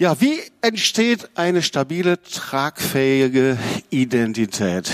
Ja, wie entsteht eine stabile, tragfähige Identität?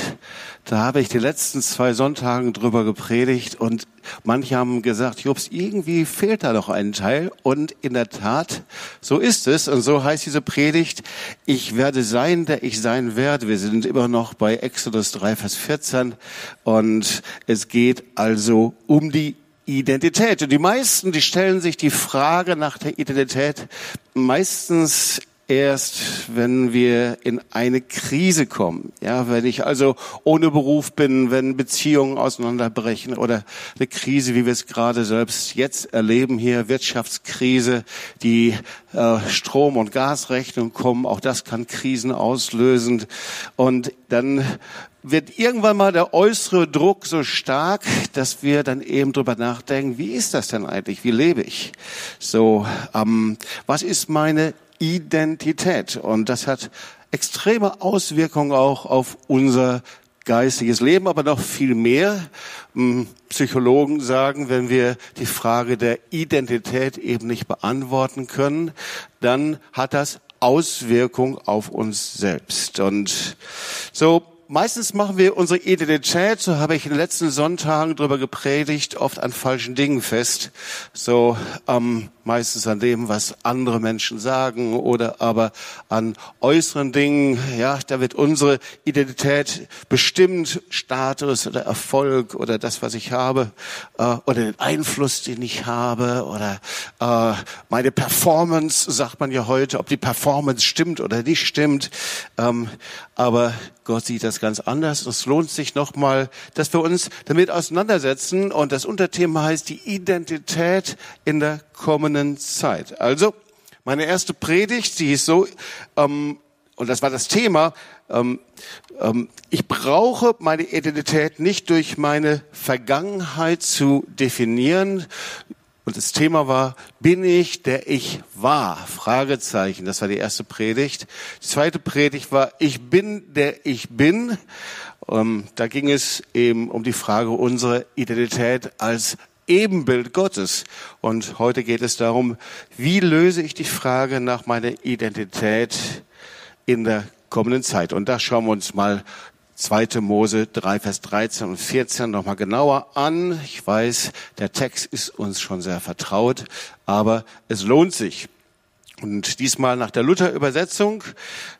Da habe ich die letzten zwei Sonntagen drüber gepredigt und manche haben gesagt, Jobs, irgendwie fehlt da noch ein Teil. Und in der Tat, so ist es. Und so heißt diese Predigt, ich werde sein, der ich sein werde. Wir sind immer noch bei Exodus 3, Vers 14. Und es geht also um die Identität. Und die meisten, die stellen sich die Frage nach der Identität meistens erst, wenn wir in eine Krise kommen. Ja, wenn ich also ohne Beruf bin, wenn Beziehungen auseinanderbrechen oder eine Krise, wie wir es gerade selbst jetzt erleben hier, Wirtschaftskrise, die äh, Strom- und Gasrechnung kommen, auch das kann Krisen auslösen. Und dann wird irgendwann mal der äußere Druck so stark, dass wir dann eben drüber nachdenken, wie ist das denn eigentlich? Wie lebe ich? So, ähm, was ist meine Identität? Und das hat extreme Auswirkungen auch auf unser geistiges Leben, aber noch viel mehr. Hm, Psychologen sagen, wenn wir die Frage der Identität eben nicht beantworten können, dann hat das Auswirkungen auf uns selbst. Und so meistens machen wir unsere Identität, so habe ich in den letzten Sonntagen darüber gepredigt, oft an falschen Dingen fest. So ähm, meistens an dem, was andere Menschen sagen oder aber an äußeren Dingen. Ja, da wird unsere Identität bestimmt, Status oder Erfolg oder das, was ich habe äh, oder den Einfluss, den ich habe oder äh, meine Performance, sagt man ja heute, ob die Performance stimmt oder nicht stimmt. Ähm, aber Gott sieht das ganz anders. Es lohnt sich nochmal, dass wir uns damit auseinandersetzen. Und das Unterthema heißt die Identität in der kommenden Zeit. Also, meine erste Predigt, die ist so, ähm, und das war das Thema, ähm, ähm, ich brauche meine Identität nicht durch meine Vergangenheit zu definieren, und das Thema war, bin ich, der ich war? Fragezeichen. Das war die erste Predigt. Die zweite Predigt war, ich bin, der ich bin. Ähm, da ging es eben um die Frage unserer Identität als Ebenbild Gottes. Und heute geht es darum, wie löse ich die Frage nach meiner Identität in der kommenden Zeit. Und da schauen wir uns mal 2. Mose 3, Vers 13 und 14 nochmal genauer an. Ich weiß, der Text ist uns schon sehr vertraut, aber es lohnt sich. Und diesmal nach der Luther-Übersetzung.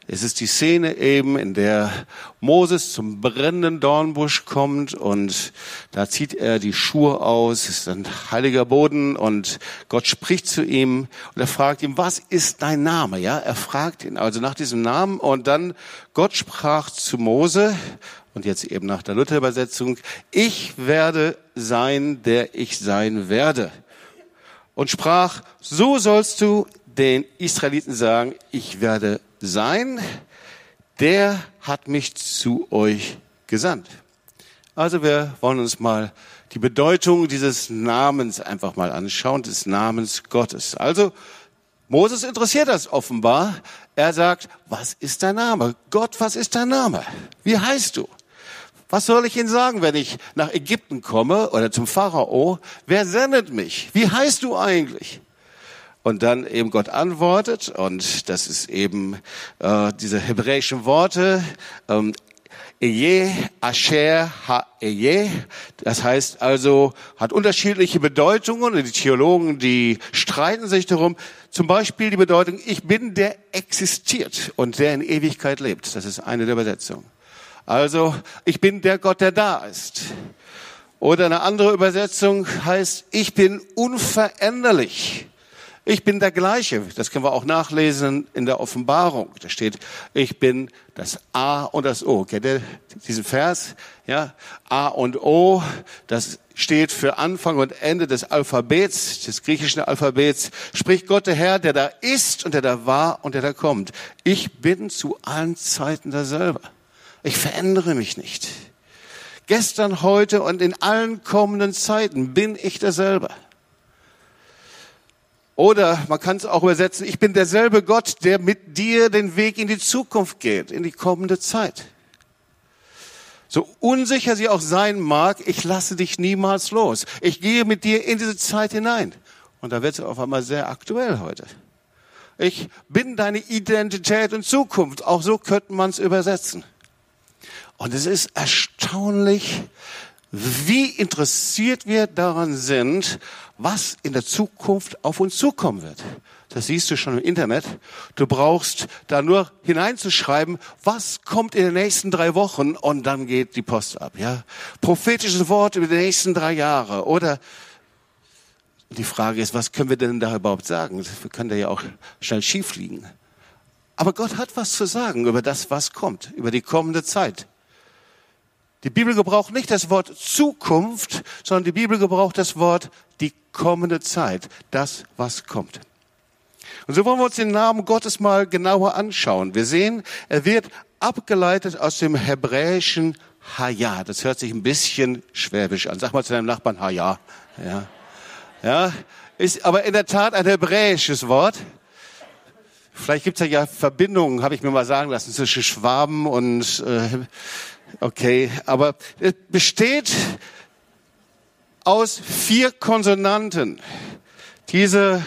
Es ist die Szene eben, in der Moses zum brennenden Dornbusch kommt und da zieht er die Schuhe aus. Es ist ein heiliger Boden und Gott spricht zu ihm und er fragt ihm, was ist dein Name? Ja, er fragt ihn also nach diesem Namen und dann Gott sprach zu Mose und jetzt eben nach der Luther-Übersetzung, ich werde sein, der ich sein werde. Und sprach, so sollst du den Israeliten sagen, ich werde sein, der hat mich zu euch gesandt. Also wir wollen uns mal die Bedeutung dieses Namens einfach mal anschauen, des Namens Gottes. Also Moses interessiert das offenbar. Er sagt, was ist dein Name? Gott, was ist dein Name? Wie heißt du? Was soll ich Ihnen sagen, wenn ich nach Ägypten komme oder zum Pharao? Wer sendet mich? Wie heißt du eigentlich? Und dann eben Gott antwortet, und das ist eben äh, diese hebräischen Worte, ähm, Eje, Asher, Ha, Eje. Das heißt also, hat unterschiedliche Bedeutungen und die Theologen, die streiten sich darum. Zum Beispiel die Bedeutung, ich bin der existiert und der in Ewigkeit lebt. Das ist eine der Übersetzungen. Also, ich bin der Gott, der da ist. Oder eine andere Übersetzung heißt, ich bin unveränderlich. Ich bin der gleiche. Das können wir auch nachlesen in der Offenbarung. Da steht, ich bin das A und das O. Kennt ihr diesen Vers? Ja, A und O, das steht für Anfang und Ende des Alphabets, des griechischen Alphabets. Spricht Gott der Herr, der da ist und der da war und der da kommt. Ich bin zu allen Zeiten derselbe. Ich verändere mich nicht. Gestern, heute und in allen kommenden Zeiten bin ich derselbe. Oder man kann es auch übersetzen, ich bin derselbe Gott, der mit dir den Weg in die Zukunft geht, in die kommende Zeit. So unsicher sie auch sein mag, ich lasse dich niemals los. Ich gehe mit dir in diese Zeit hinein. Und da wird es auf einmal sehr aktuell heute. Ich bin deine Identität und Zukunft. Auch so könnte man es übersetzen. Und es ist erstaunlich, wie interessiert wir daran sind, was in der Zukunft auf uns zukommen wird. Das siehst du schon im Internet. Du brauchst da nur hineinzuschreiben, was kommt in den nächsten drei Wochen und dann geht die Post ab. Ja, prophetisches Wort über die nächsten drei Jahre oder die Frage ist, was können wir denn da überhaupt sagen? Wir können da ja auch schnell schief liegen. Aber Gott hat was zu sagen über das, was kommt, über die kommende Zeit. Die Bibel gebraucht nicht das Wort Zukunft, sondern die Bibel gebraucht das Wort die kommende Zeit, das, was kommt. Und so wollen wir uns den Namen Gottes mal genauer anschauen. Wir sehen, er wird abgeleitet aus dem hebräischen Haya. Das hört sich ein bisschen schwäbisch an. Sag mal zu deinem Nachbarn Haya. Ja. Ja, ist aber in der Tat ein hebräisches Wort. Vielleicht gibt es ja, ja Verbindungen, habe ich mir mal sagen lassen, zwischen Schwaben und äh, okay, aber es besteht aus vier Konsonanten. Diese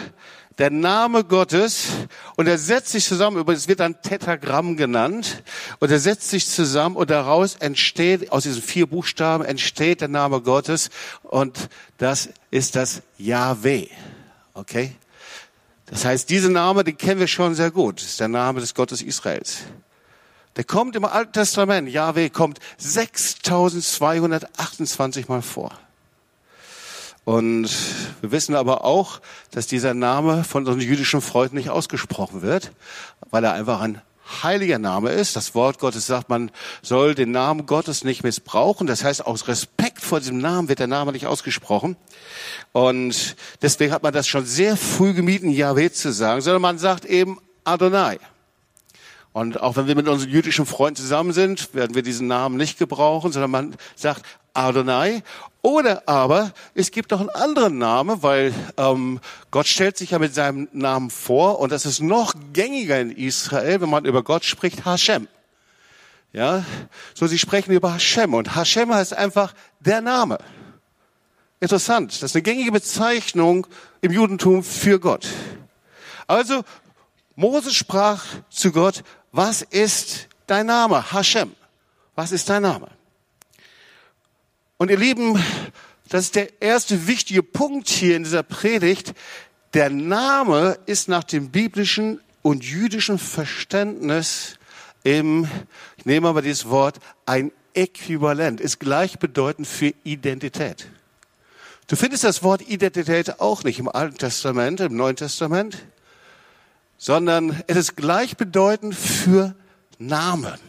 der Name Gottes und er setzt sich zusammen, es wird dann Tetragramm genannt und er setzt sich zusammen und daraus entsteht, aus diesen vier Buchstaben entsteht der Name Gottes und das ist das Yahweh. Okay? Das heißt, dieser Name, den kennen wir schon sehr gut. Das ist der Name des Gottes Israels. Der kommt im Alten Testament. Yahweh kommt 6228 Mal vor. Und wir wissen aber auch, dass dieser Name von unseren jüdischen Freunden nicht ausgesprochen wird, weil er einfach ein heiliger Name ist. Das Wort Gottes sagt, man soll den Namen Gottes nicht missbrauchen. Das heißt, aus Respekt vor diesem Namen wird der Name nicht ausgesprochen. Und deswegen hat man das schon sehr früh gemieden, Yahweh zu sagen, sondern man sagt eben Adonai. Und auch wenn wir mit unseren jüdischen Freunden zusammen sind, werden wir diesen Namen nicht gebrauchen, sondern man sagt Adonai. Oder aber es gibt noch einen anderen Namen, weil ähm, Gott stellt sich ja mit seinem Namen vor und das ist noch gängiger in Israel, wenn man über Gott spricht, Hashem. Ja, so sie sprechen über Hashem und Hashem heißt einfach der Name. Interessant, das ist eine gängige Bezeichnung im Judentum für Gott. Also Moses sprach zu Gott, was ist dein Name? Hashem. Was ist dein Name? Und ihr Lieben, das ist der erste wichtige Punkt hier in dieser Predigt. Der Name ist nach dem biblischen und jüdischen Verständnis im, ich nehme aber dieses Wort, ein Äquivalent, ist gleichbedeutend für Identität. Du findest das Wort Identität auch nicht im Alten Testament, im Neuen Testament, sondern es ist gleichbedeutend für Namen.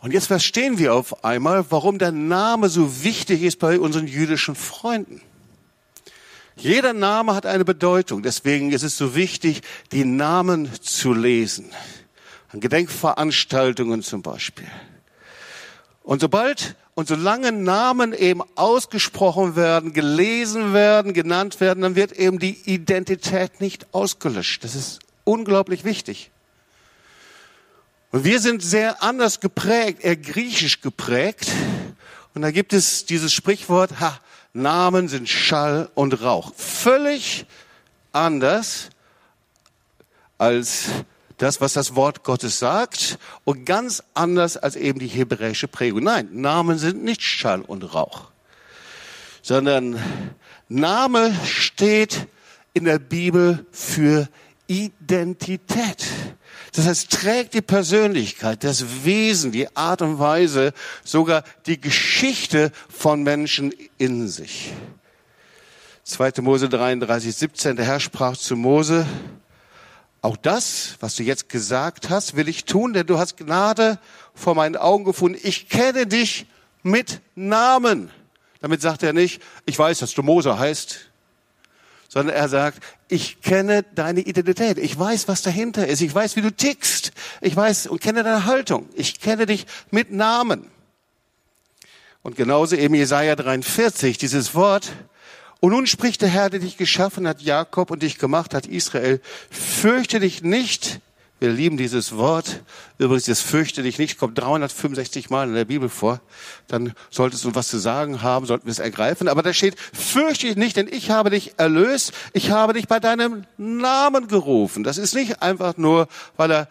Und jetzt verstehen wir auf einmal, warum der Name so wichtig ist bei unseren jüdischen Freunden. Jeder Name hat eine Bedeutung. Deswegen ist es so wichtig, die Namen zu lesen. An Gedenkveranstaltungen zum Beispiel. Und sobald und solange Namen eben ausgesprochen werden, gelesen werden, genannt werden, dann wird eben die Identität nicht ausgelöscht. Das ist unglaublich wichtig. Und wir sind sehr anders geprägt, eher griechisch geprägt. Und da gibt es dieses Sprichwort, ha, Namen sind Schall und Rauch. Völlig anders als das, was das Wort Gottes sagt und ganz anders als eben die hebräische Prägung. Nein, Namen sind nicht Schall und Rauch, sondern Name steht in der Bibel für Identität. Das heißt, trägt die Persönlichkeit, das Wesen, die Art und Weise, sogar die Geschichte von Menschen in sich. 2. Mose 33, 17, der Herr sprach zu Mose, auch das, was du jetzt gesagt hast, will ich tun, denn du hast Gnade vor meinen Augen gefunden. Ich kenne dich mit Namen. Damit sagt er nicht, ich weiß, dass du Mose heißt sondern er sagt, ich kenne deine Identität. Ich weiß, was dahinter ist. Ich weiß, wie du tickst. Ich weiß und kenne deine Haltung. Ich kenne dich mit Namen. Und genauso eben Jesaja 43, dieses Wort. Und nun spricht der Herr, der dich geschaffen hat, Jakob und dich gemacht hat, Israel. Fürchte dich nicht, Wir lieben dieses Wort. Übrigens, das fürchte dich nicht, kommt 365 Mal in der Bibel vor. Dann solltest du was zu sagen haben, sollten wir es ergreifen. Aber da steht, fürchte dich nicht, denn ich habe dich erlöst. Ich habe dich bei deinem Namen gerufen. Das ist nicht einfach nur, weil er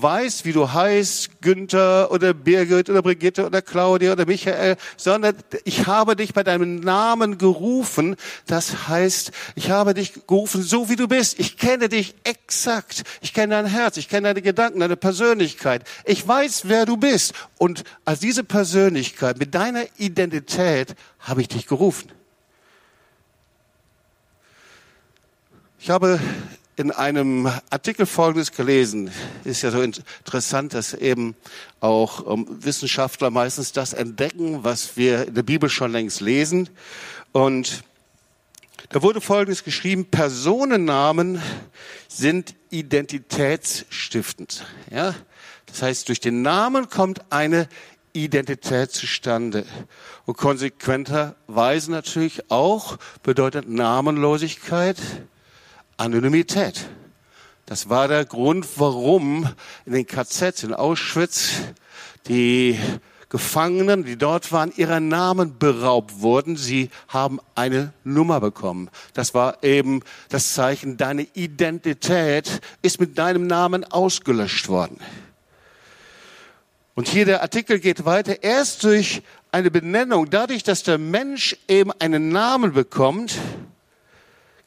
weiß, wie du heißt, Günther oder Birgit oder Brigitte oder Claudia oder Michael, sondern ich habe dich bei deinem Namen gerufen. Das heißt, ich habe dich gerufen, so wie du bist. Ich kenne dich exakt. Ich kenne dein Herz, ich kenne deine Gedanken, deine Persönlichkeit. Ich weiß, wer du bist. Und als diese Persönlichkeit, mit deiner Identität, habe ich dich gerufen. Ich habe in einem Artikel Folgendes gelesen. Ist ja so interessant, dass eben auch ähm, Wissenschaftler meistens das entdecken, was wir in der Bibel schon längst lesen. Und da wurde Folgendes geschrieben, Personennamen sind identitätsstiftend. Ja? Das heißt, durch den Namen kommt eine Identität zustande. Und konsequenterweise natürlich auch bedeutet Namenlosigkeit, Anonymität. Das war der Grund, warum in den KZs in Auschwitz die Gefangenen, die dort waren, ihrer Namen beraubt wurden. Sie haben eine Nummer bekommen. Das war eben das Zeichen, deine Identität ist mit deinem Namen ausgelöscht worden. Und hier der Artikel geht weiter. Erst durch eine Benennung, dadurch, dass der Mensch eben einen Namen bekommt,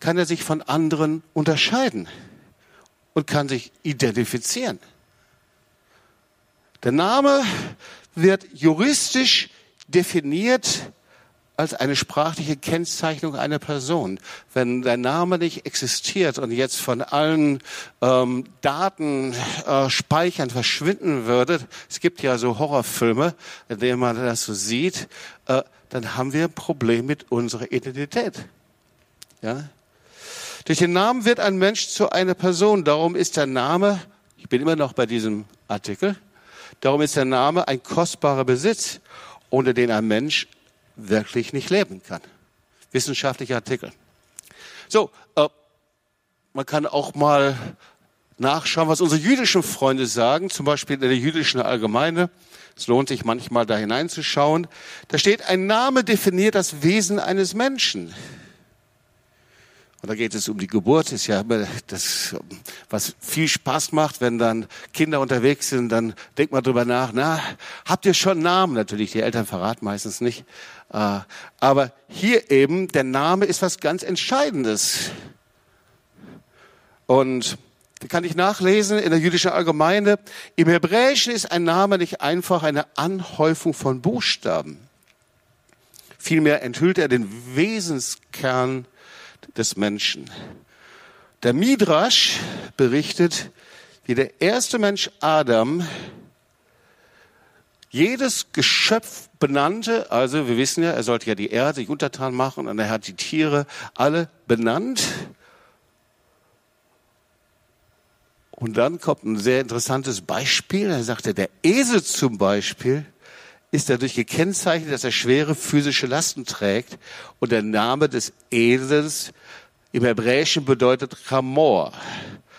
kann er sich von anderen unterscheiden und kann sich identifizieren. Der Name wird juristisch definiert als eine sprachliche Kennzeichnung einer Person. Wenn der Name nicht existiert und jetzt von allen ähm, Datenspeichern äh, verschwinden würde, es gibt ja so Horrorfilme, in denen man das so sieht, äh, dann haben wir ein Problem mit unserer Identität. Ja? Durch den Namen wird ein Mensch zu einer Person. Darum ist der Name, ich bin immer noch bei diesem Artikel, darum ist der Name ein kostbarer Besitz, ohne den ein Mensch wirklich nicht leben kann. Wissenschaftlicher Artikel. So, äh, man kann auch mal nachschauen, was unsere jüdischen Freunde sagen, zum Beispiel in der jüdischen Allgemeine. Es lohnt sich manchmal da hineinzuschauen. Da steht, ein Name definiert das Wesen eines Menschen. Und da geht es um die Geburt, ist ja immer das, was viel Spaß macht, wenn dann Kinder unterwegs sind, dann denkt man drüber nach, na, habt ihr schon Namen? Natürlich, die Eltern verraten meistens nicht. Äh, aber hier eben, der Name ist was ganz Entscheidendes. Und da kann ich nachlesen in der jüdischen Allgemeine. Im Hebräischen ist ein Name nicht einfach eine Anhäufung von Buchstaben. Vielmehr enthüllt er den Wesenskern des Menschen. Der Midrash berichtet, wie der erste Mensch Adam jedes Geschöpf benannte, also wir wissen ja, er sollte ja die Erde sich untertan machen und er hat die Tiere alle benannt. Und dann kommt ein sehr interessantes Beispiel. Er sagte, der Esel zum Beispiel ist dadurch gekennzeichnet, dass er schwere physische Lasten trägt. Und der Name des Esels im Hebräischen bedeutet Chamor.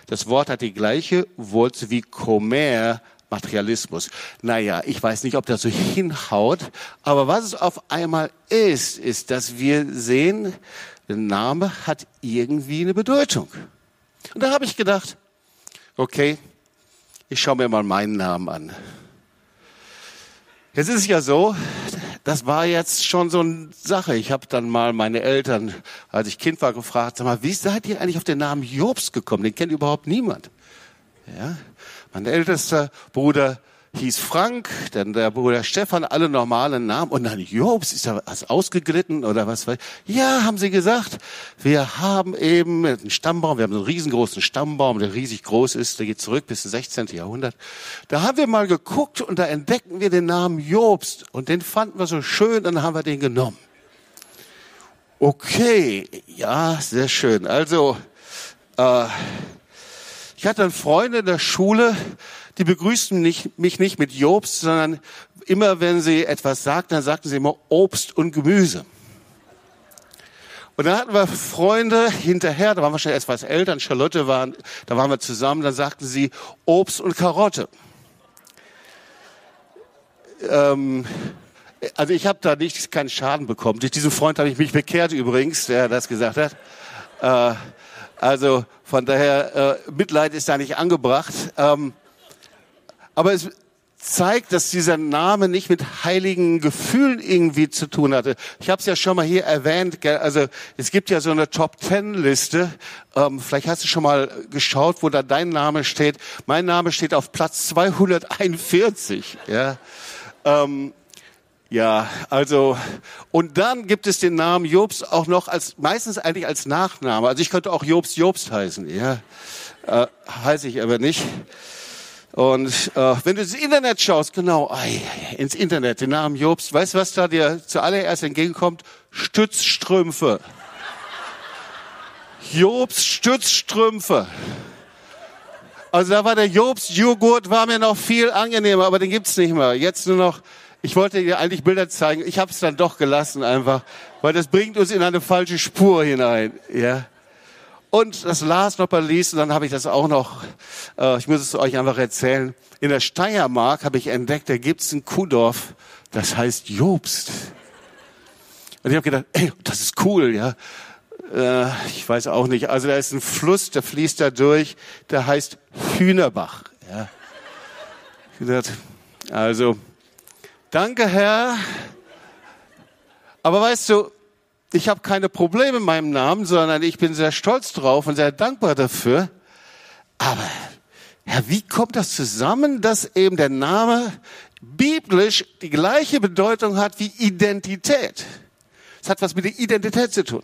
Das Wort hat die gleiche Wurzel wie Komer, Materialismus. Naja, ich weiß nicht, ob das so hinhaut, aber was es auf einmal ist, ist, dass wir sehen, der Name hat irgendwie eine Bedeutung. Und da habe ich gedacht, okay, ich schaue mir mal meinen Namen an. Jetzt ist es ja so, das war jetzt schon so eine Sache. Ich habe dann mal meine Eltern, als ich Kind war, gefragt, sag mal, wie seid ihr eigentlich auf den Namen Jobs gekommen? Den kennt überhaupt niemand. Ja? Mein ältester Bruder hieß Frank, dann der Bruder Stefan, alle normalen Namen. Und dann Jobs, ist da was ausgeglitten oder was? Ja, haben sie gesagt. Wir haben eben einen Stammbaum, wir haben einen riesengroßen Stammbaum, der riesig groß ist, der geht zurück bis ins 16. Jahrhundert. Da haben wir mal geguckt und da entdeckten wir den Namen Jobst und den fanden wir so schön, dann haben wir den genommen. Okay, ja, sehr schön. Also, äh, ich hatte einen Freund in der Schule, die begrüßten nicht, mich nicht mit Jobst, sondern immer wenn sie etwas sagten, dann sagten sie immer Obst und Gemüse. Und dann hatten wir Freunde hinterher, da waren wir schon etwas älter, Charlotte waren, da waren wir zusammen, dann sagten sie Obst und Karotte. Ähm, also ich habe da nicht keinen Schaden bekommen. Durch diesen Freund habe ich mich bekehrt übrigens, der das gesagt hat. Äh, also von daher, äh, Mitleid ist da nicht angebracht. Ähm, aber es zeigt, dass dieser Name nicht mit heiligen Gefühlen irgendwie zu tun hatte. Ich habe es ja schon mal hier erwähnt. Also es gibt ja so eine Top Ten Liste. Ähm, vielleicht hast du schon mal geschaut, wo da dein Name steht. Mein Name steht auf Platz 241. Ja. Ähm, ja, also und dann gibt es den Namen Jobs auch noch als meistens eigentlich als Nachname. Also ich könnte auch Jobs Jobst heißen, ja, äh, heiße ich aber nicht. Und äh, wenn du ins Internet schaust, genau, ei, ins Internet, den Namen Jobst, weißt du, was da dir zuallererst entgegenkommt? Stützstrümpfe. Jobs Stützstrümpfe. Also da war der Jobs Joghurt, war mir noch viel angenehmer, aber den gibt's nicht mehr. Jetzt nur noch, ich wollte dir eigentlich Bilder zeigen, ich habe es dann doch gelassen einfach, weil das bringt uns in eine falsche Spur hinein. Ja. Und das las noch bei Lesen, dann habe ich das auch noch, äh, ich muss es euch einfach erzählen. In der Steiermark habe ich entdeckt, da gibt's ein Kuhdorf, das heißt Jobst. Und ich habe gedacht, ey, das ist cool, ja. Äh, ich weiß auch nicht. Also da ist ein Fluss, der fließt da durch, der heißt Hühnerbach. Ja. Ich gedacht, also, danke Herr. Aber weißt du, ich habe keine Probleme mit meinem Namen, sondern ich bin sehr stolz drauf und sehr dankbar dafür. Aber, Herr, wie kommt das zusammen, dass eben der Name biblisch die gleiche Bedeutung hat wie Identität? Es hat was mit der Identität zu tun.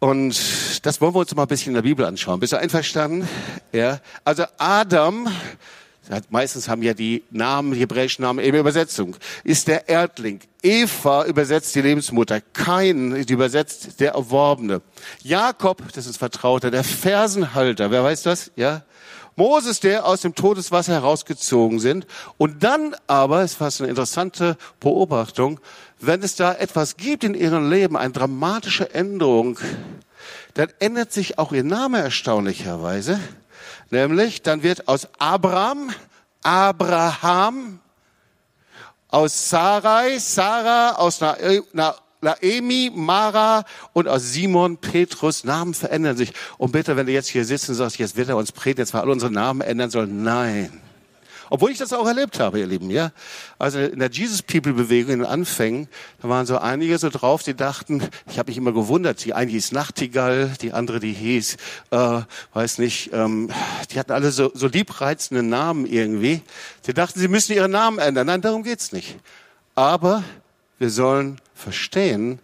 Und das wollen wir uns mal ein bisschen in der Bibel anschauen. Bist du einverstanden? Ja. Also Adam Meistens haben ja die Namen, die hebräischen Namen eben Übersetzung. Ist der Erdling. Eva übersetzt die Lebensmutter. Kain übersetzt der Erworbene. Jakob, das ist Vertrauter, der Fersenhalter. Wer weiß das? Ja. Moses, der aus dem Todeswasser herausgezogen sind. Und dann aber, ist fast eine interessante Beobachtung, wenn es da etwas gibt in ihrem Leben, eine dramatische Änderung, dann ändert sich auch ihr Name erstaunlicherweise. Nämlich, dann wird aus Abraham, Abraham, aus Sarai, Sarah, aus Naemi, Mara und aus Simon, Petrus, Namen verändern sich. Und bitte, wenn du jetzt hier sitzt und sagst, jetzt wird er uns predigen, jetzt mal alle unsere Namen ändern sollen. Nein. Obwohl ich das auch erlebt habe, ihr Lieben, ja. Also in der Jesus People Bewegung in den Anfängen, da waren so einige so drauf, die dachten, ich habe mich immer gewundert, die eine hieß Nachtigall, die andere die hieß, äh, weiß nicht, ähm, die hatten alle so, so liebreizende Namen irgendwie. Die dachten, sie müssen ihren Namen ändern. Nein, darum geht's nicht. Aber wir sollen verstehen,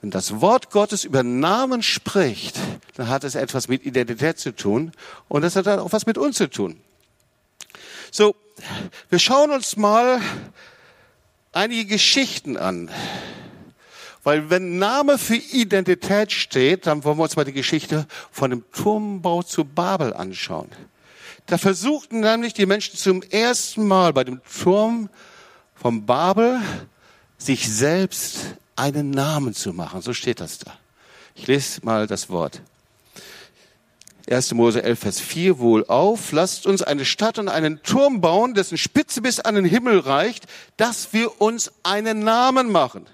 wenn das Wort Gottes über Namen spricht, dann hat es etwas mit Identität zu tun und das hat auch was mit uns zu tun. So, wir schauen uns mal einige Geschichten an. Weil wenn Name für Identität steht, dann wollen wir uns mal die Geschichte von dem Turmbau zu Babel anschauen. Da versuchten nämlich die Menschen zum ersten Mal bei dem Turm von Babel sich selbst einen Namen zu machen. So steht das da. Ich lese mal das Wort. 1. Mose 11, Vers 4 wohl auf, lasst uns eine Stadt und einen Turm bauen, dessen Spitze bis an den Himmel reicht, dass wir uns einen Namen machen.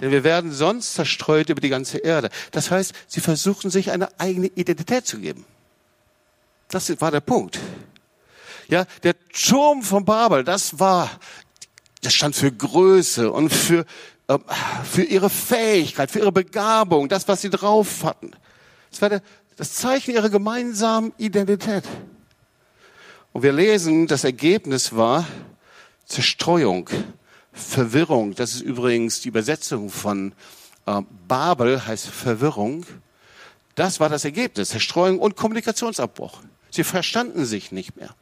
Denn wir werden sonst zerstreut über die ganze Erde. Das heißt, sie versuchen sich eine eigene Identität zu geben. Das war der Punkt. Ja, der Turm von Babel, das war, das stand für Größe und für, äh, für ihre Fähigkeit, für ihre Begabung, das, was sie drauf hatten. Das war der, das Zeichen ihrer gemeinsamen Identität. Und wir lesen, das Ergebnis war Zerstreuung, Verwirrung. Das ist übrigens die Übersetzung von äh, Babel, heißt Verwirrung. Das war das Ergebnis, Zerstreuung und Kommunikationsabbruch. Sie verstanden sich nicht mehr.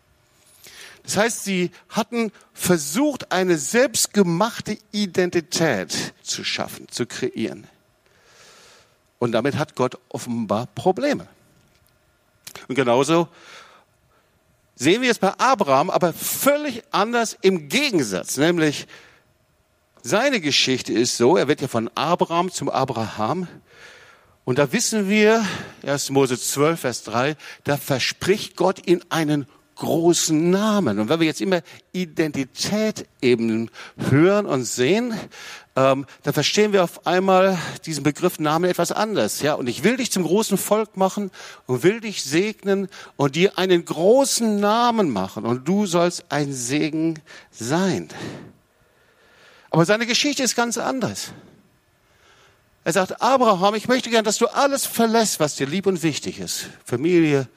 Das heißt, sie hatten versucht, eine selbstgemachte Identität zu schaffen, zu kreieren. Und damit hat Gott offenbar Probleme. Und genauso sehen wir es bei Abraham, aber völlig anders im Gegensatz, nämlich seine Geschichte ist so, er wird ja von Abraham zum Abraham. Und da wissen wir, 1. Mose 12, Vers 3, da verspricht Gott ihn einen großen Namen. Und wenn wir jetzt immer Identität eben hören und sehen, ähm, dann verstehen wir auf einmal diesen Begriff Namen etwas anders. Ja, und ich will dich zum großen Volk machen und will dich segnen und dir einen großen Namen machen und du sollst ein Segen sein. Aber seine Geschichte ist ganz anders. Er sagt, Abraham, ich möchte gern, dass du alles verlässt, was dir lieb und wichtig ist. Familie,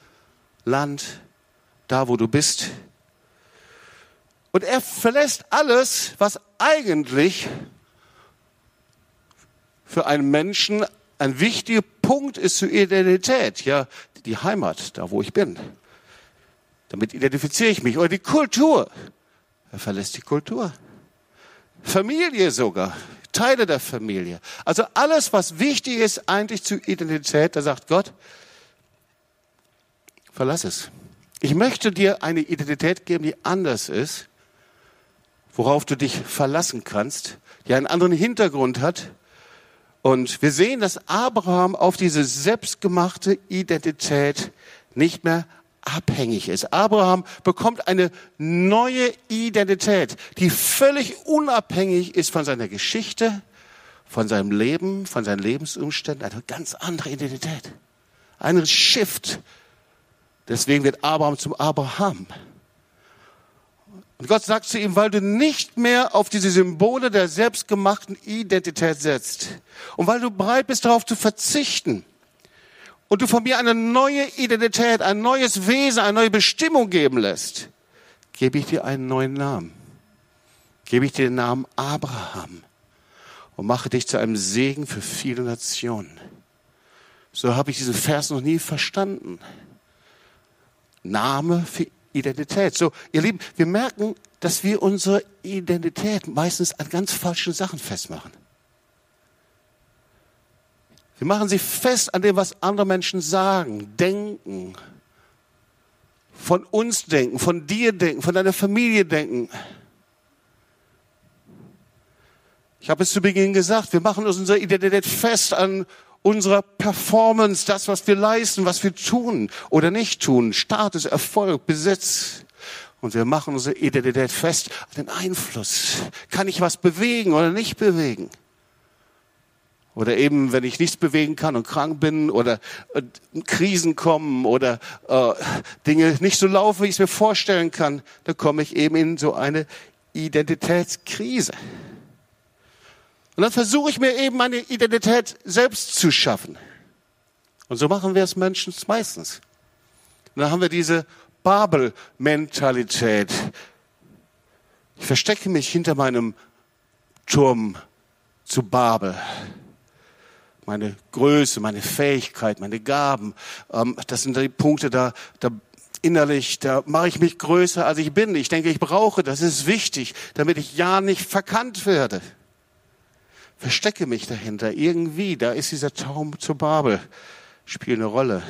Land, da wo du bist. Und er verlässt alles, was eigentlich für einen Menschen ein wichtiger Punkt ist zur Identität. Ja, die Heimat, da wo ich bin. Damit identifiziere ich mich. Oder die Kultur. Er verlässt die Kultur. Familie sogar. Teile der Familie. Also alles, was wichtig ist eigentlich zur Identität, da sagt Gott, verlass es. Ich möchte dir eine Identität geben, die anders ist, worauf du dich verlassen kannst, die einen anderen Hintergrund hat. Und wir sehen, dass Abraham auf diese selbstgemachte Identität nicht mehr abhängig ist. Abraham bekommt eine neue Identität, die völlig unabhängig ist von seiner Geschichte, von seinem Leben, von seinen Lebensumständen. Eine ganz andere Identität. Ein Shift Deswegen wird Abraham zum Abraham. Und Gott sagt zu ihm, weil du nicht mehr auf diese Symbole der selbstgemachten Identität setzt und weil du bereit bist darauf zu verzichten und du von mir eine neue Identität, ein neues Wesen, eine neue Bestimmung geben lässt, gebe ich dir einen neuen Namen. Gebe ich dir den Namen Abraham und mache dich zu einem Segen für viele Nationen. So habe ich diesen Vers noch nie verstanden. Name für Identität. So, ihr Lieben, wir merken, dass wir unsere Identität meistens an ganz falschen Sachen festmachen. Wir machen sie fest an dem, was andere Menschen sagen, denken, von uns denken, von dir denken, von deiner Familie denken. Ich habe es zu Beginn gesagt, wir machen unsere Identität fest an unserer Performance, das, was wir leisten, was wir tun oder nicht tun, Status, Erfolg, Besitz. Und wir machen unsere Identität fest an den Einfluss. Kann ich was bewegen oder nicht bewegen? Oder eben, wenn ich nichts bewegen kann und krank bin oder äh, Krisen kommen oder äh, Dinge nicht so laufen, wie ich es mir vorstellen kann, dann komme ich eben in so eine Identitätskrise. Und dann versuche ich mir eben meine Identität selbst zu schaffen. Und so machen wir es Menschen meistens. Und dann haben wir diese Babel-Mentalität. Ich verstecke mich hinter meinem Turm zu Babel. Meine Größe, meine Fähigkeit, meine Gaben, ähm, das sind die Punkte, da, da innerlich, da mache ich mich größer, als ich bin. Ich denke, ich brauche, das ist wichtig, damit ich ja nicht verkannt werde verstecke mich dahinter. Irgendwie, da ist dieser Traum zur Babel, spielt eine Rolle.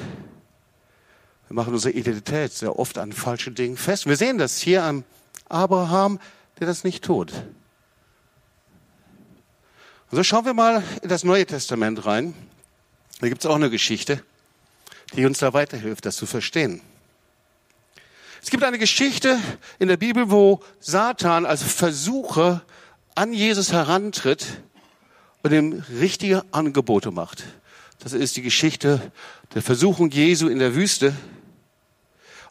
Wir machen unsere Identität sehr oft an falschen Dingen fest. Wir sehen das hier an Abraham, der das nicht tut. Und so schauen wir mal in das Neue Testament rein. Da gibt es auch eine Geschichte, die uns da weiterhilft, das zu verstehen. Es gibt eine Geschichte in der Bibel, wo Satan als Versucher an Jesus herantritt und ihm richtige Angebote macht. Das ist die Geschichte der Versuchung Jesu in der Wüste.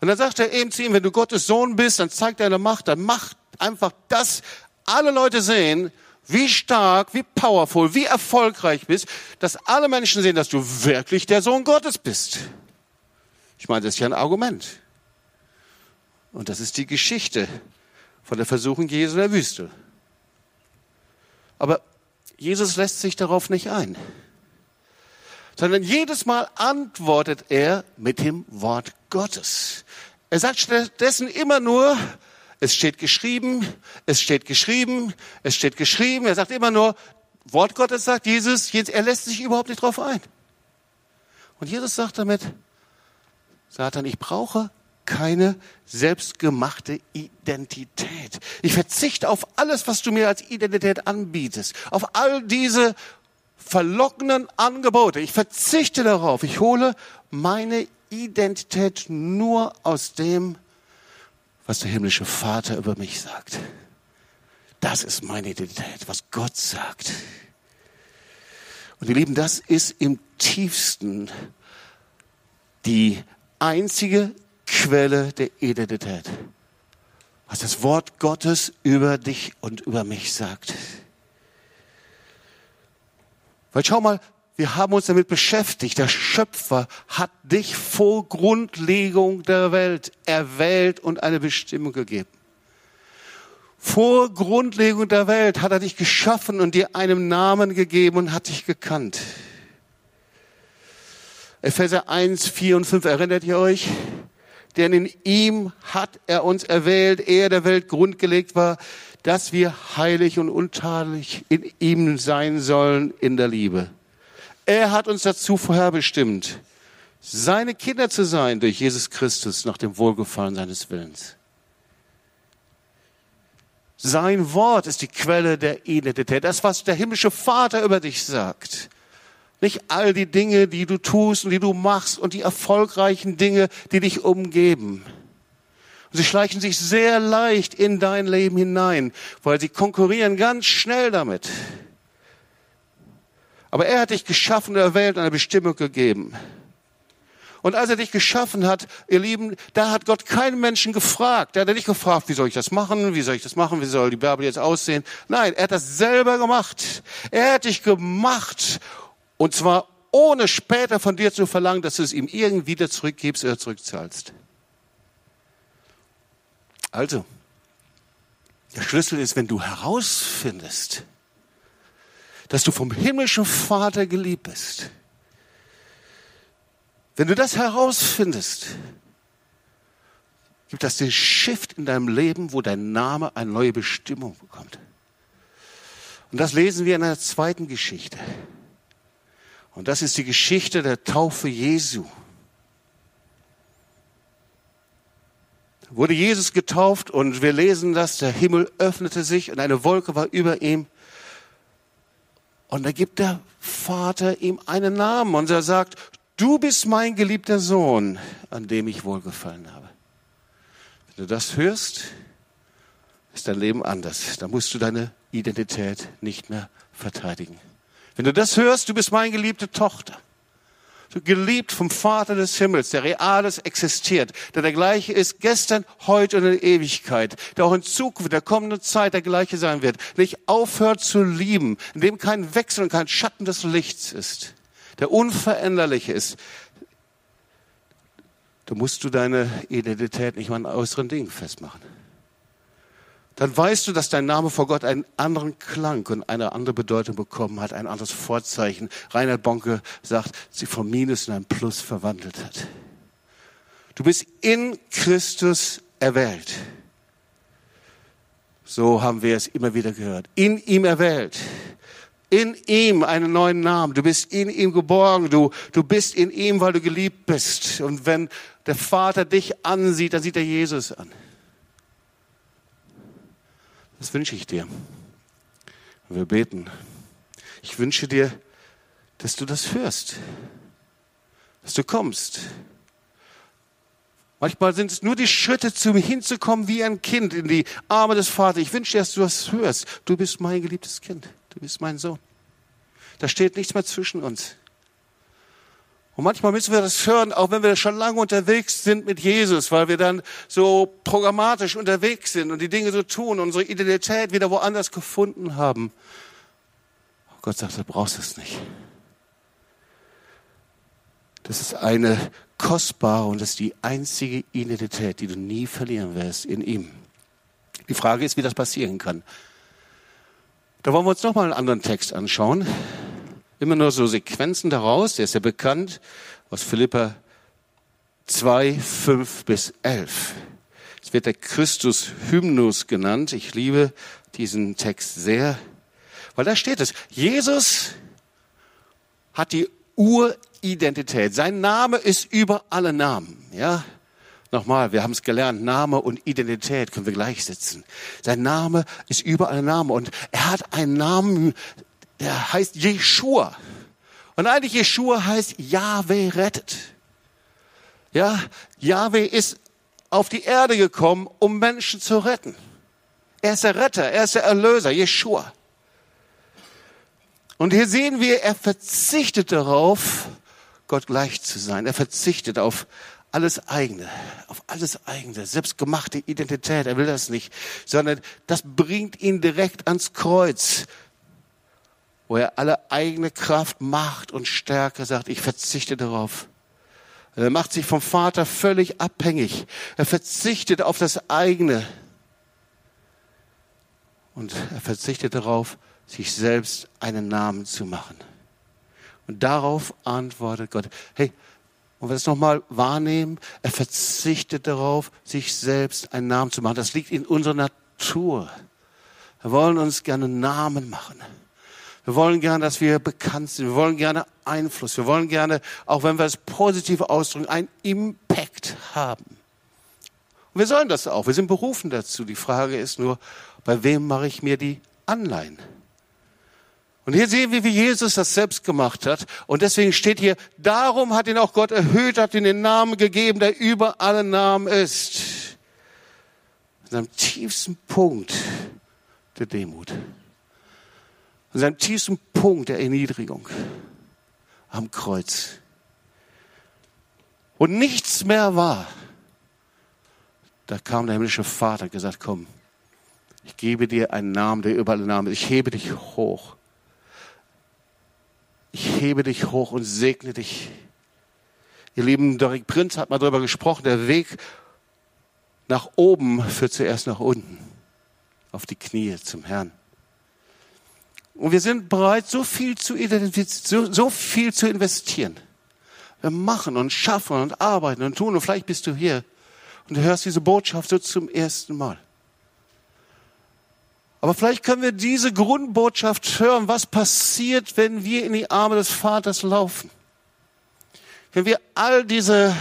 Und dann sagt er eben zu ihm, wenn du Gottes Sohn bist, dann zeig deine Macht, dann mach einfach das, alle Leute sehen, wie stark, wie powerful, wie erfolgreich bist, dass alle Menschen sehen, dass du wirklich der Sohn Gottes bist. Ich meine, das ist ja ein Argument. Und das ist die Geschichte von der Versuchung Jesu in der Wüste. Aber Jesus lässt sich darauf nicht ein, sondern jedes Mal antwortet er mit dem Wort Gottes. Er sagt stattdessen immer nur, es steht geschrieben, es steht geschrieben, es steht geschrieben. Er sagt immer nur, Wort Gottes sagt Jesus, er lässt sich überhaupt nicht drauf ein. Und Jesus sagt damit, Satan, ich brauche keine selbstgemachte Identität. Ich verzichte auf alles, was du mir als Identität anbietest, auf all diese verlockenden Angebote. Ich verzichte darauf. Ich hole meine Identität nur aus dem, was der himmlische Vater über mich sagt. Das ist meine Identität, was Gott sagt. Und ihr Lieben, das ist im tiefsten die einzige Quelle der Identität. Was das Wort Gottes über dich und über mich sagt. Weil schau mal, wir haben uns damit beschäftigt. Der Schöpfer hat dich vor Grundlegung der Welt erwählt und eine Bestimmung gegeben. Vor Grundlegung der Welt hat er dich geschaffen und dir einen Namen gegeben und hat dich gekannt. Epheser 1, 4 und 5, erinnert ihr euch? Denn in ihm hat er uns erwählt, er der Welt grundgelegt war, dass wir heilig und untadelig in ihm sein sollen in der Liebe. Er hat uns dazu vorherbestimmt, seine Kinder zu sein durch Jesus Christus nach dem Wohlgefallen seines Willens. Sein Wort ist die Quelle der Identität, das, was der himmlische Vater über dich sagt. Nicht all die Dinge, die du tust und die du machst und die erfolgreichen Dinge, die dich umgeben. Und sie schleichen sich sehr leicht in dein Leben hinein, weil sie konkurrieren ganz schnell damit. Aber er hat dich geschaffen und erwählt und eine Bestimmung gegeben. Und als er dich geschaffen hat, ihr Lieben, da hat Gott keinen Menschen gefragt. Er hat nicht gefragt, wie soll ich das machen? Wie soll ich das machen? Wie soll die Bärbel jetzt aussehen? Nein, er hat das selber gemacht. Er hat dich gemacht. Und zwar ohne später von dir zu verlangen, dass du es ihm irgendwie wieder zurückgibst oder zurückzahlst. Also, der Schlüssel ist, wenn du herausfindest, dass du vom himmlischen Vater geliebt bist, wenn du das herausfindest, gibt das den Shift in deinem Leben, wo dein Name eine neue Bestimmung bekommt. Und das lesen wir in einer zweiten Geschichte. Und das ist die Geschichte der Taufe Jesu. Wurde Jesus getauft und wir lesen das, der Himmel öffnete sich und eine Wolke war über ihm. Und da gibt der Vater ihm einen Namen und er sagt, Du bist mein geliebter Sohn, an dem ich wohlgefallen habe. Wenn du das hörst, ist dein Leben anders. Da musst du deine Identität nicht mehr verteidigen. Wenn du das hörst, du bist meine geliebte Tochter. Du geliebt vom Vater des Himmels, der reales existiert, der der gleiche ist gestern, heute und in Ewigkeit, der auch in Zukunft, der kommenden Zeit der gleiche sein wird, nicht aufhört zu lieben, in dem kein Wechsel und kein Schatten des Lichts ist der unveränderlich ist, da musst du deine Identität nicht mal an äußeren Dingen festmachen. Dann weißt du, dass dein Name vor Gott einen anderen Klang und eine andere Bedeutung bekommen hat, ein anderes Vorzeichen. Reinhard Bonke sagt, sie vom Minus in ein Plus verwandelt hat. Du bist in Christus erwählt. So haben wir es immer wieder gehört. In ihm erwählt in ihm einen neuen Namen. Du bist in ihm geborgen. Du, du bist in ihm, weil du geliebt bist. Und wenn der Vater dich ansieht, dann sieht er Jesus an. Das wünsche ich dir. Wir beten. Ich wünsche dir, dass du das hörst, dass du kommst. Manchmal sind es nur die Schritte, zum hinzukommen wie ein Kind in die Arme des Vaters. Ich wünsche dir, dass du das hörst. Du bist mein geliebtes Kind. Du bist mein Sohn. Da steht nichts mehr zwischen uns. Und manchmal müssen wir das hören, auch wenn wir schon lange unterwegs sind mit Jesus, weil wir dann so programmatisch unterwegs sind und die Dinge so tun, unsere Identität wieder woanders gefunden haben. Gott sagt, du brauchst es nicht. Das ist eine kostbare und das ist die einzige Identität, die du nie verlieren wirst in ihm. Die Frage ist, wie das passieren kann. Da wollen wir uns nochmal einen anderen Text anschauen. Immer nur so Sequenzen daraus, der ist ja bekannt aus Philippa 2, 5 bis 11. Es wird der Christus-Hymnus genannt. Ich liebe diesen Text sehr, weil da steht es. Jesus hat die Uridentität. Sein Name ist über alle Namen, ja. Nochmal, wir haben es gelernt, Name und Identität können wir gleichsetzen. Sein Name ist überall ein Name und er hat einen Namen, der heißt Jeshua. Und eigentlich Jeshua heißt Yahweh rettet. Ja, Yahweh ist auf die Erde gekommen, um Menschen zu retten. Er ist der Retter, er ist der Erlöser, Jeshua. Und hier sehen wir, er verzichtet darauf, Gott gleich zu sein. Er verzichtet auf alles eigene, auf alles eigene, selbstgemachte Identität. Er will das nicht, sondern das bringt ihn direkt ans Kreuz, wo er alle eigene Kraft, Macht und Stärke sagt, ich verzichte darauf. Er macht sich vom Vater völlig abhängig. Er verzichtet auf das eigene. Und er verzichtet darauf, sich selbst einen Namen zu machen. Und darauf antwortet Gott, hey, und wir das nochmal wahrnehmen, er verzichtet darauf, sich selbst einen Namen zu machen. Das liegt in unserer Natur. Wir wollen uns gerne Namen machen. Wir wollen gerne, dass wir bekannt sind. Wir wollen gerne Einfluss. Wir wollen gerne, auch wenn wir es positiv ausdrücken, einen Impact haben. Und wir sollen das auch. Wir sind berufen dazu. Die Frage ist nur, bei wem mache ich mir die Anleihen? Und hier sehen wir, wie Jesus das selbst gemacht hat. Und deswegen steht hier, darum hat ihn auch Gott erhöht, hat ihn den Namen gegeben, der über alle Namen ist. In seinem tiefsten Punkt der Demut. In seinem tiefsten Punkt der Erniedrigung. Am Kreuz. Und nichts mehr war. Da kam der himmlische Vater und gesagt, komm, ich gebe dir einen Namen, der über alle Namen ist. Ich hebe dich hoch ich hebe dich hoch und segne dich. Ihr lieben Derek Prinz hat mal darüber gesprochen, der Weg nach oben führt zuerst nach unten, auf die Knie zum Herrn. Und wir sind bereit, so viel zu identifizieren, so, so viel zu investieren. Wir machen und schaffen und arbeiten und tun. Und vielleicht bist du hier und du hörst diese Botschaft so zum ersten Mal. Aber vielleicht können wir diese Grundbotschaft hören, was passiert, wenn wir in die Arme des Vaters laufen. Wenn wir all diese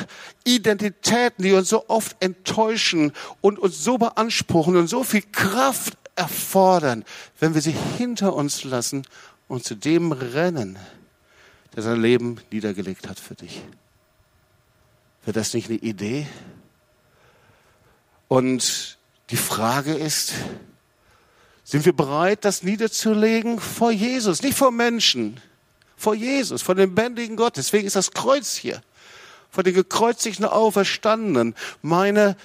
Identitäten, die uns so oft enttäuschen und uns so beanspruchen und so viel Kraft erfordern, wenn wir sie hinter uns lassen und zu dem rennen, der sein Leben niedergelegt hat für dich. Wäre das nicht eine Idee? Und die Frage ist, sind wir bereit, das niederzulegen vor Jesus, nicht vor Menschen, vor Jesus, vor dem lebendigen Gott. Deswegen ist das Kreuz hier, vor den gekreuzigten Auferstandenen. Meine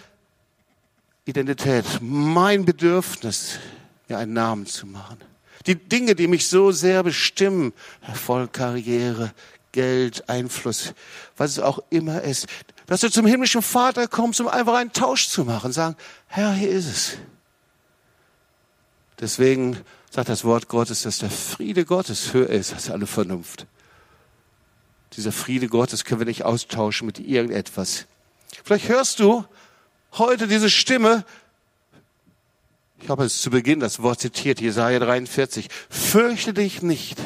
Identität, mein Bedürfnis, mir einen Namen zu machen. Die Dinge, die mich so sehr bestimmen, Erfolg, Karriere, Geld, Einfluss, was es auch immer ist, dass du zum himmlischen Vater kommst, um einfach einen Tausch zu machen, sagen, Herr, hier ist es. Deswegen sagt das Wort Gottes, dass der Friede Gottes höher ist als alle Vernunft. Dieser Friede Gottes können wir nicht austauschen mit irgendetwas. Vielleicht hörst du heute diese Stimme. Ich habe es zu Beginn das Wort zitiert, Jesaja 43. Fürchte dich nicht,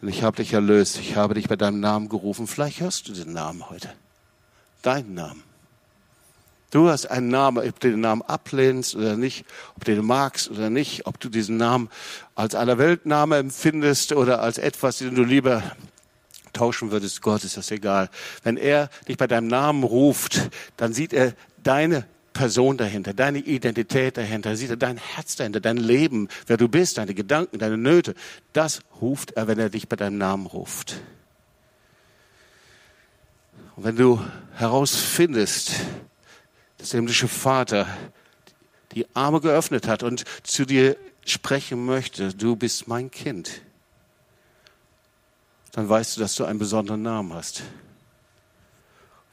denn ich habe dich erlöst. Ich habe dich bei deinem Namen gerufen. Vielleicht hörst du den Namen heute. Deinen Namen. Du hast einen Namen, ob du den Namen ablehnst oder nicht, ob du den magst oder nicht, ob du diesen Namen als Allerweltname empfindest oder als etwas, den du lieber tauschen würdest, Gott ist das egal. Wenn er dich bei deinem Namen ruft, dann sieht er deine Person dahinter, deine Identität dahinter, sieht er dein Herz dahinter, dein Leben, wer du bist, deine Gedanken, deine Nöte. Das ruft er, wenn er dich bei deinem Namen ruft. Und wenn du herausfindest, dass der himmlische Vater die Arme geöffnet hat und zu dir sprechen möchte, du bist mein Kind, dann weißt du, dass du einen besonderen Namen hast.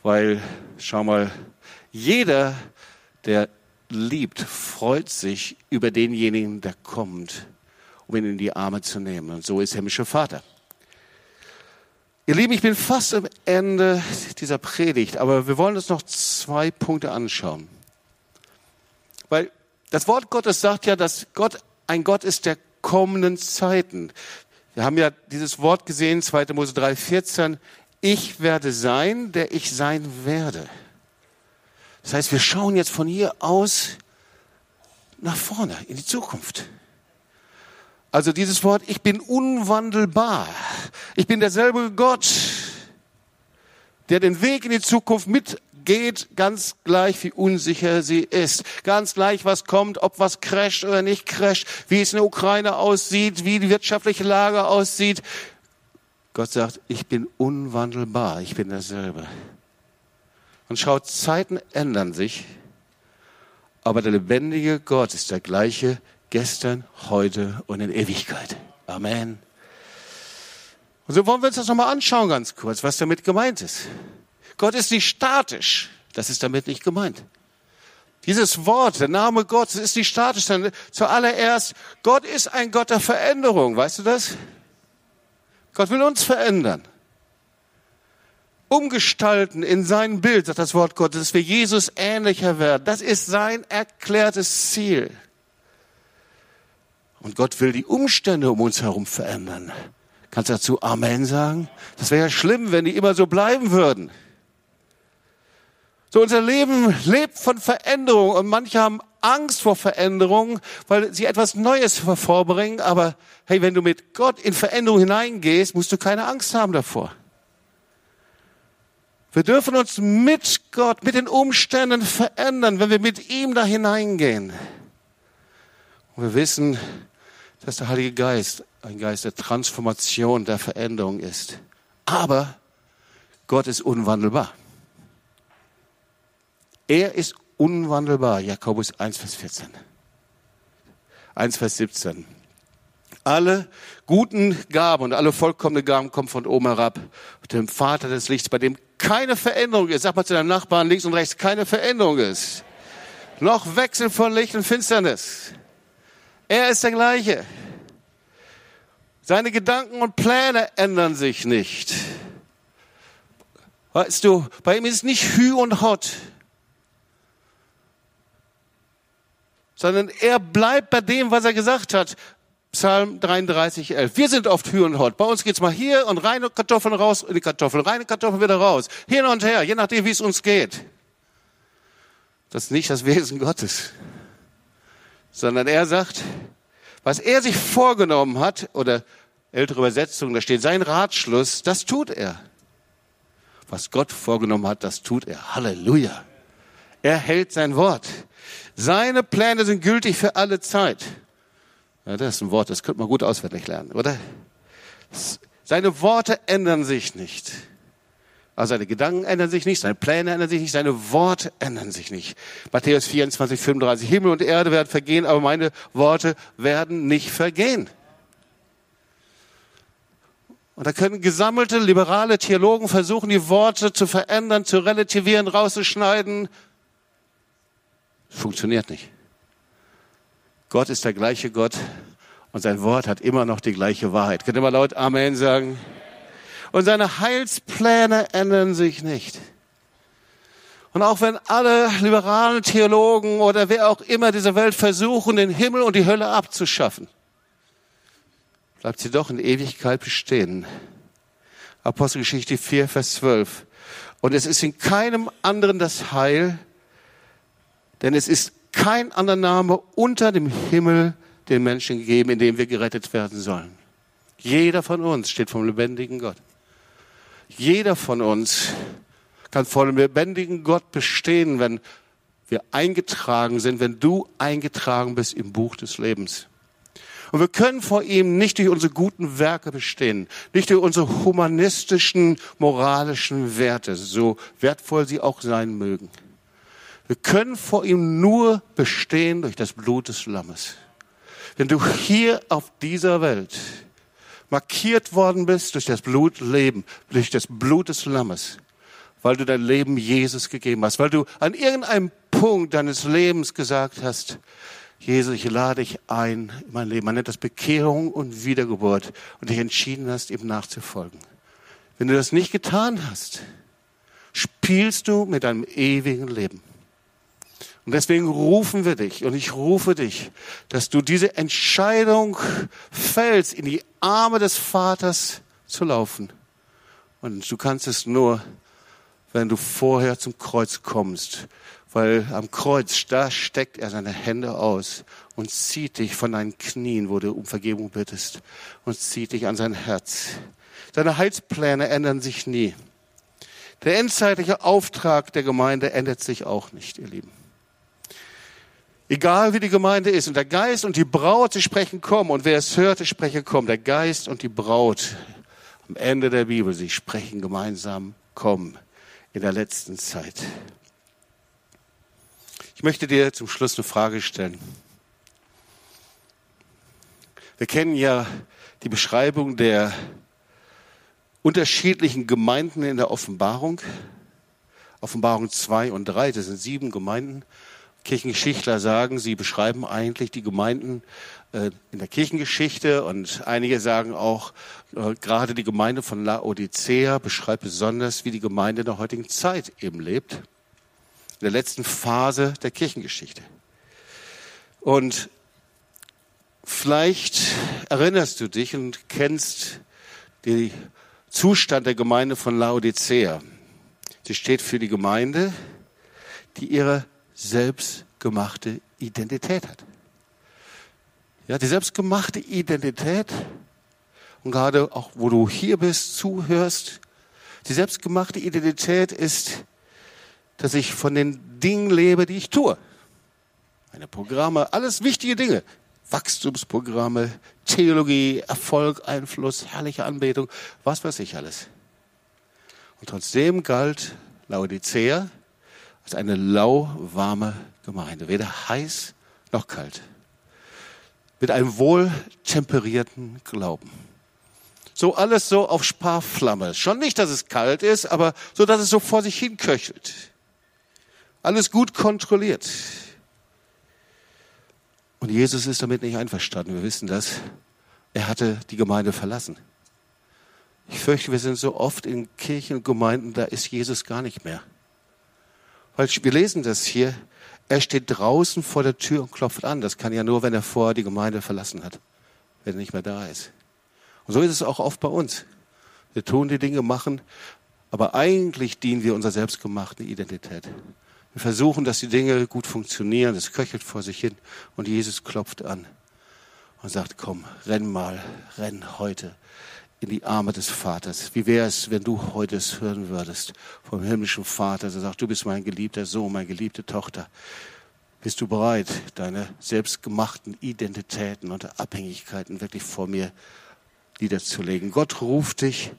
Weil, schau mal, jeder, der liebt, freut sich über denjenigen, der kommt, um ihn in die Arme zu nehmen. Und so ist himmlischer Vater. Ihr Lieben, ich bin fast am Ende dieser Predigt, aber wir wollen uns noch zwei Punkte anschauen. Weil das Wort Gottes sagt ja, dass Gott ein Gott ist der kommenden Zeiten. Wir haben ja dieses Wort gesehen, 2. Mose 3, 14. Ich werde sein, der ich sein werde. Das heißt, wir schauen jetzt von hier aus nach vorne, in die Zukunft. Also dieses Wort, ich bin unwandelbar. Ich bin derselbe Gott, der den Weg in die Zukunft mitgeht, ganz gleich, wie unsicher sie ist. Ganz gleich, was kommt, ob was crasht oder nicht crasht, wie es in der Ukraine aussieht, wie die wirtschaftliche Lage aussieht. Gott sagt, ich bin unwandelbar, ich bin derselbe. Und schaut, Zeiten ändern sich, aber der lebendige Gott ist der gleiche gestern, heute und in Ewigkeit. Amen. Und so wollen wir uns das nochmal anschauen ganz kurz, was damit gemeint ist. Gott ist nicht statisch. Das ist damit nicht gemeint. Dieses Wort, der Name Gottes ist nicht statisch, sondern zuallererst, Gott ist ein Gott der Veränderung. Weißt du das? Gott will uns verändern. Umgestalten in sein Bild, sagt das Wort Gottes, dass wir Jesus ähnlicher werden. Das ist sein erklärtes Ziel. Und Gott will die Umstände um uns herum verändern. Kannst du dazu Amen sagen? Das wäre ja schlimm, wenn die immer so bleiben würden. So unser Leben lebt von Veränderung und manche haben Angst vor Veränderung, weil sie etwas Neues hervorbringen. Aber hey, wenn du mit Gott in Veränderung hineingehst, musst du keine Angst haben davor. Wir dürfen uns mit Gott, mit den Umständen verändern, wenn wir mit ihm da hineingehen. Und wir wissen, dass der Heilige Geist ein Geist der Transformation, der Veränderung ist. Aber Gott ist unwandelbar. Er ist unwandelbar. Jakobus 1, Vers 14. 1, Vers 17. Alle guten Gaben und alle vollkommene Gaben kommen von oben herab, dem Vater des Lichts, bei dem keine Veränderung ist. Sag mal zu deinem Nachbarn links und rechts, keine Veränderung ist. Noch Wechsel von Licht und Finsternis. Er ist der gleiche. Seine Gedanken und Pläne ändern sich nicht. Weißt du, bei ihm ist es nicht Hü und Hot, sondern er bleibt bei dem, was er gesagt hat. Psalm 33, 11. Wir sind oft Hü und Hot. Bei uns geht's mal hier und reine Kartoffeln raus in die Kartoffeln, reine Kartoffeln wieder raus. Hin und her, je nachdem, wie es uns geht. Das ist nicht das Wesen Gottes. Sondern er sagt, was er sich vorgenommen hat, oder ältere Übersetzung, da steht sein Ratschluss, das tut er. Was Gott vorgenommen hat, das tut er. Halleluja. Er hält sein Wort. Seine Pläne sind gültig für alle Zeit. Ja, das ist ein Wort, das könnte man gut auswendig lernen, oder? Seine Worte ändern sich nicht. Also seine Gedanken ändern sich nicht, seine Pläne ändern sich nicht, seine Worte ändern sich nicht. Matthäus 24, 35. Himmel und Erde werden vergehen, aber meine Worte werden nicht vergehen. Und da können gesammelte liberale Theologen versuchen, die Worte zu verändern, zu relativieren, rauszuschneiden. Funktioniert nicht. Gott ist der gleiche Gott und sein Wort hat immer noch die gleiche Wahrheit. Könnt ihr mal laut Amen sagen? Und seine Heilspläne ändern sich nicht. Und auch wenn alle liberalen Theologen oder wer auch immer dieser Welt versuchen, den Himmel und die Hölle abzuschaffen, bleibt sie doch in Ewigkeit bestehen. Apostelgeschichte 4, Vers 12. Und es ist in keinem anderen das Heil, denn es ist kein anderer Name unter dem Himmel den Menschen gegeben, in dem wir gerettet werden sollen. Jeder von uns steht vom lebendigen Gott. Jeder von uns kann vor dem lebendigen Gott bestehen, wenn wir eingetragen sind, wenn du eingetragen bist im Buch des Lebens. Und wir können vor ihm nicht durch unsere guten Werke bestehen, nicht durch unsere humanistischen, moralischen Werte, so wertvoll sie auch sein mögen. Wir können vor ihm nur bestehen durch das Blut des Lammes. Wenn du hier auf dieser Welt markiert worden bist durch das Blutleben, durch das Blut des Lammes, weil du dein Leben Jesus gegeben hast, weil du an irgendeinem Punkt deines Lebens gesagt hast, Jesus, ich lade dich ein in mein Leben. Man nennt das Bekehrung und Wiedergeburt und dich entschieden hast, ihm nachzufolgen. Wenn du das nicht getan hast, spielst du mit deinem ewigen Leben. Und deswegen rufen wir dich und ich rufe dich, dass du diese Entscheidung fällst, in die Arme des Vaters zu laufen. Und du kannst es nur, wenn du vorher zum Kreuz kommst, weil am Kreuz, da steckt er seine Hände aus und zieht dich von deinen Knien, wo du um Vergebung bittest, und zieht dich an sein Herz. Seine Heilspläne ändern sich nie. Der endzeitliche Auftrag der Gemeinde ändert sich auch nicht, ihr Lieben. Egal wie die Gemeinde ist und der Geist und die Braut, sie sprechen kommen und wer es hört, spreche kommen. Der Geist und die Braut am Ende der Bibel, sie sprechen gemeinsam kommen in der letzten Zeit. Ich möchte dir zum Schluss eine Frage stellen. Wir kennen ja die Beschreibung der unterschiedlichen Gemeinden in der Offenbarung. Offenbarung 2 und 3, das sind sieben Gemeinden. Kirchengeschichtler sagen, sie beschreiben eigentlich die Gemeinden äh, in der Kirchengeschichte und einige sagen auch, äh, gerade die Gemeinde von Laodicea beschreibt besonders, wie die Gemeinde in der heutigen Zeit eben lebt, in der letzten Phase der Kirchengeschichte. Und vielleicht erinnerst du dich und kennst den Zustand der Gemeinde von Laodicea. Sie steht für die Gemeinde, die ihre selbstgemachte Identität hat. Ja, die selbstgemachte Identität und gerade auch, wo du hier bist, zuhörst, die selbstgemachte Identität ist, dass ich von den Dingen lebe, die ich tue. Meine Programme, alles wichtige Dinge. Wachstumsprogramme, Theologie, Erfolg, Einfluss, herrliche Anbetung, was weiß ich alles. Und trotzdem galt Laodicea als eine lauwarme Gemeinde, weder heiß noch kalt, mit einem wohltemperierten Glauben. So alles so auf Sparflamme. Schon nicht, dass es kalt ist, aber so, dass es so vor sich hin köchelt. Alles gut kontrolliert. Und Jesus ist damit nicht einverstanden. Wir wissen das. Er hatte die Gemeinde verlassen. Ich fürchte, wir sind so oft in Kirchen und Gemeinden, da ist Jesus gar nicht mehr. Weil wir lesen das hier. Er steht draußen vor der Tür und klopft an. Das kann ja nur, wenn er vorher die Gemeinde verlassen hat. Wenn er nicht mehr da ist. Und so ist es auch oft bei uns. Wir tun die Dinge, machen, aber eigentlich dienen wir unserer selbstgemachten Identität. Wir versuchen, dass die Dinge gut funktionieren, es köchelt vor sich hin und Jesus klopft an und sagt, komm, renn mal, renn heute in die Arme des Vaters. Wie wäre es, wenn du heute es hören würdest vom himmlischen Vater, der sagt, du bist mein geliebter Sohn, meine geliebte Tochter. Bist du bereit, deine selbstgemachten Identitäten und Abhängigkeiten wirklich vor mir niederzulegen? Gott ruft dich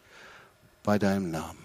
bei deinem Namen.